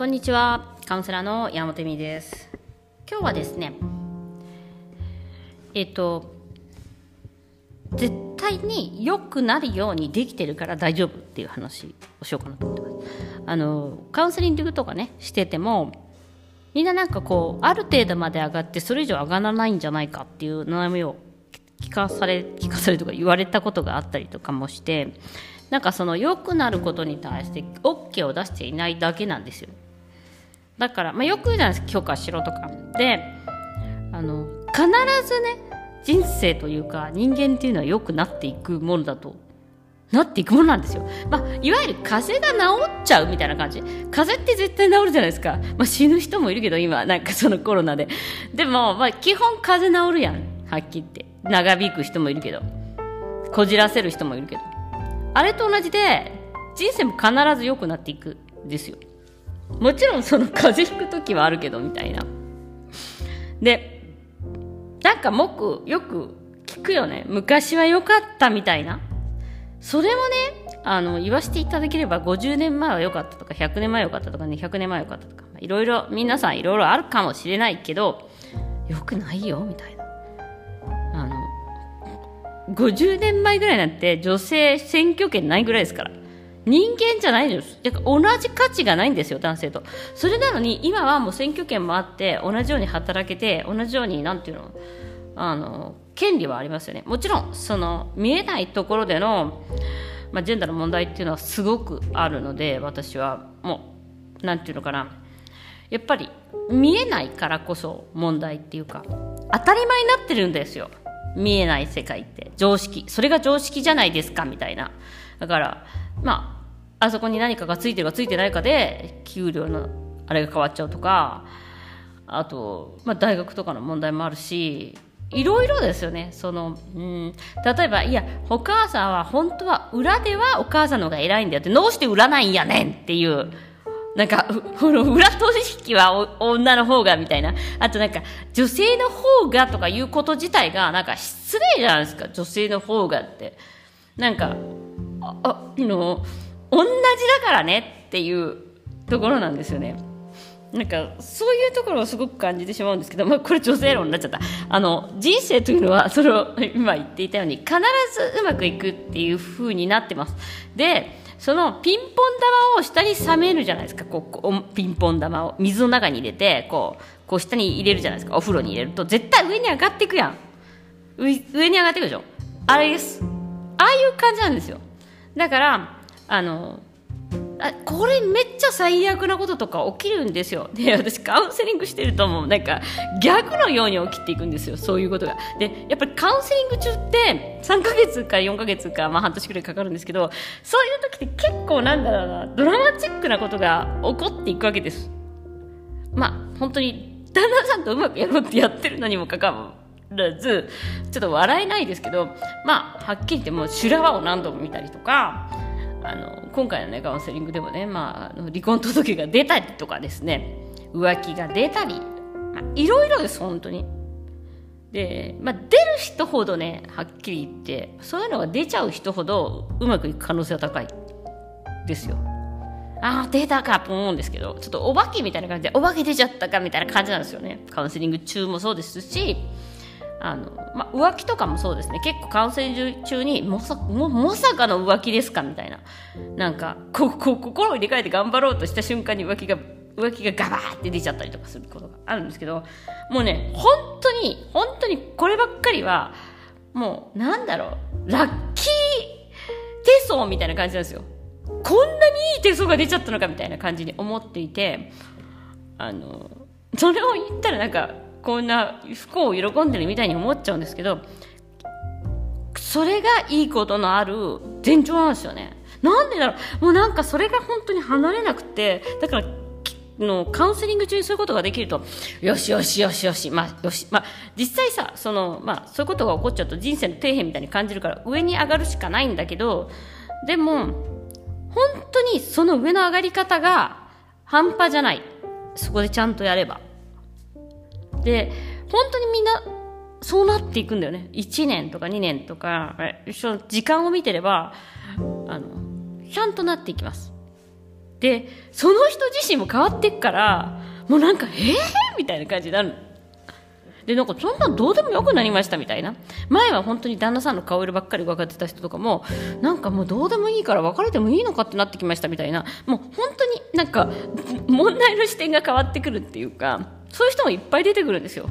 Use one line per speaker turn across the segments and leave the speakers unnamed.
こんにちは。カウンセラーの山本美です。今日はですねえっと絶対に良くなるようにできてるから大丈夫っていう話をしようかなと思ってます。あのカウンセリングとかねしててもみんななんかこうある程度まで上がってそれ以上上がらないんじゃないかっていう悩みを聞かされ聞かされるとか言われたことがあったりとかもしてなんかその良くなることに対して OK を出していないだけなんですよ。だから、まあ、よく言うじゃないですか許可しろとかであの必ずね人生というか人間っていうのは良くなっていくものだとなっていくものなんですよ。まあ、いわゆる風邪が治っちゃうみたいな感じ。風邪って絶対治るじゃないですか。まあ、死ぬ人もいるけど、今、なんかそのコロナで。でも、まあ、基本風邪治るやん。はっきり言って。長引く人もいるけど。こじらせる人もいるけど。あれと同じで、人生も必ず良くなっていくんですよ。もちろんその風邪ひく時はあるけど、みたいな。で、なんかもく、よく聞くよね。昔は良かったみたいな。それもね、あの、言わせていただければ50年前は良かったとか、100年前良かったとかね、100年前良かったとか、いろいろ、皆さんいろいろあるかもしれないけど、良くないよ、みたいな。あの、50年前ぐらいなんて女性選挙権ないぐらいですから。人間じゃないです。同じ価値がないんですよ、男性と。それなのに、今はもう選挙権もあって、同じように働けて、同じように、なんていうの、あの、権利はありますよね。もちろん、その、見えないところでの、まあ、ジェンダーの問題っていうのはすごくあるので、私は、もう、なんていうのかな。やっぱり、見えないからこそ問題っていうか、当たり前になってるんですよ。見えない世界って常識それが常識じゃないですかみたいなだからまああそこに何かがついてるかついてないかで給料のあれが変わっちゃうとかあと、まあ、大学とかの問題もあるしいろいろですよねその、うん、例えばいやお母さんは本当は裏ではお母さんの方が偉いんだよってどうして売らないんやねんっていうなんか、この裏取引は女の方がみたいな。あとなんか、女性の方がとかいうこと自体が、なんか失礼じゃないですか。女性の方がって。なんか、あ、の、同じだからねっていうところなんですよね。なんか、そういうところをすごく感じてしまうんですけど、まあ、これ女性論になっちゃった。あの、人生というのは、それを今言っていたように、必ずうまくいくっていう風になってます。で、そのピンポン玉を下に冷めるじゃないですかこうピンポン玉を水の中に入れてこうこう下に入れるじゃないですかお風呂に入れると絶対上に上がっていくやん上に上がっていくでしょあれですああいう感じなんですよだからあのあこれめっちゃ最悪なこととか起きるんですよ。で私カウンセリングしてるともう。なんか逆のように起きていくんですよ。そういうことが。でやっぱりカウンセリング中って3ヶ月か4ヶ月か、まあ、半年くらいかかるんですけどそういう時って結構なんだろうなドラマチックなことが起こっていくわけです。まあ本当に旦那さんとうまくやろうってやってるのにもかかわらずちょっと笑えないですけどまあはっきり言ってもう修羅場を何度も見たりとかあの今回のねカウンセリングでもね、まあ、あの離婚届が出たりとかですね浮気が出たり、いろいろです本当に。で、まあ、出る人ほどねはっきり言ってそういうのが出ちゃう人ほどうまくいく可能性は高い。ですよ。ああ出たかと思うんですけどちょっとお化けみたいな感じでお化け出ちゃったかみたいな感じなんですよね。カウンセリング中もそうですしあの、まあ、浮気とかもそうですね。結構カウンセリング中にまさもまさかの浮気ですかみたいな。なんかここ心を入れ替えて頑張ろうとした瞬間に浮気が浮気がガバーって出ちゃったりとかすることがあるんですけどもうね本当に本当にこればっかりはもうなんだろう。ラッキー手相みたいな感じなんですよ。こんなにいい手相が出ちゃったのかみたいな感じに思っていてあのそれを言ったらなんかこんな不幸を喜んでるみたいに思っちゃうんですけどそれがいいことのある前兆なんですよね。なんでだろう。もうなんかそれが本当に離れなくてだからのカウンセリング中にそういうことができるとよしよしよしよしまあよしまあ実際さそのまあそういうことが起こっちゃうと人生の底辺みたいに感じるから上に上がるしかないんだけどでも本当にその上の上がり方が半端じゃない。そこでちゃんとやれば。で本当にみんなそうなっていくんだよね。1年とか2年とか時間を見てればあのちゃんとなっていきます。でその人自身も変わっていくからもうなんかえー？みたいな感じになるでなんかそんなんどうでもよくなりましたみたいな。前は本当に旦那さんの顔色ばっかり分かってた人とかもなんかもうどうでもいいから別れてもいいのかってなってきましたみたいな。もう本当になんか問題の視点が変わってくるっていうか。そういう人もいっぱい出てくるんですよ。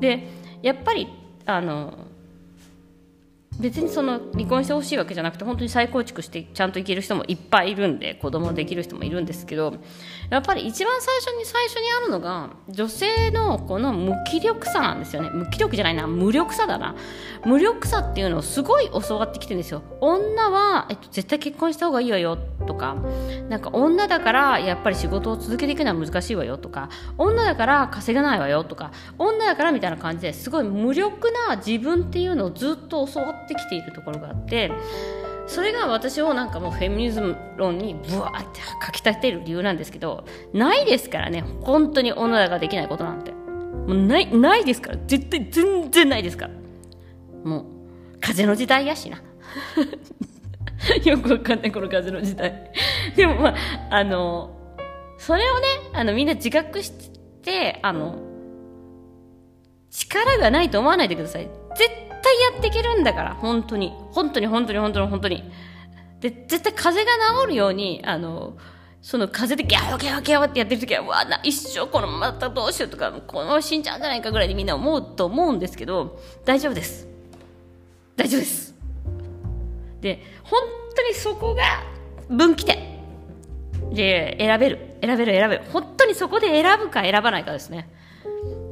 でやっぱりあの別にその離婚してほしいわけじゃなくて本当に再構築してちゃんといける人もいっぱいいるんで子供できる人もいるんですけどやっぱり一番最初に最初にあるのが女性のこの無気力さなんですよね。無気力じゃないな無力さだな。無力さっていうのをすごい教わってきてるんですよ。女は、えっと、絶対結婚した方がいいわよとかなんか女だからやっぱり仕事を続けていくのは難しいわよとか女だから稼げないわよとか女だからみたいな感じですごい無力な自分っていうのをずっと教わってってきているところがあってそれが私をなんかもうフェミニズム論にブワーって書き立てる理由なんですけどないですからね本当に女ができないことなんて。もうないないですから。絶対全然ないですから。もう風の時代やしな。よくわかんないこの風の時代。でもまああのそれをねあのみんな自覚してあの力がないと思わないでください。絶対やっていけるんだから、本当に。本当に本当に本当に本当に。で、絶対風邪が治るように、あの、その風でギャーギャーギャーってやってる時は、わな、一生このまたどうしようとか、このまま死んじゃうんじゃないかぐらいでみんな思うと思うんですけど、大丈夫です。大丈夫です。で、本当にそこが分岐点。で、選べる。選べる、選べる。本当にそこで選ぶか選ばないかですね。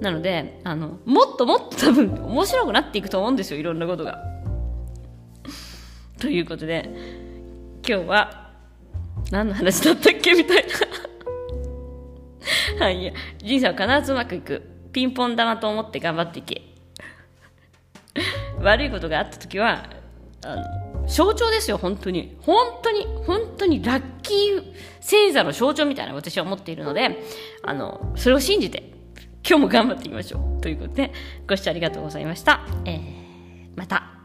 なのであのもっともっと多分面白くなっていくと思うんですよいろんなことが。ということで今日は何の話だったっけみたいな。はいいや人生は必ずうまくいく。ピンポン玉と思って頑張っていけ。悪いことがあった時はあの象徴ですよ本当に。本当に本当にラッキー星座の象徴みたいな私は思っているのであのそれを信じて今日も頑張っていきましょう。ということで、ご視聴ありがとうございました。えー、また。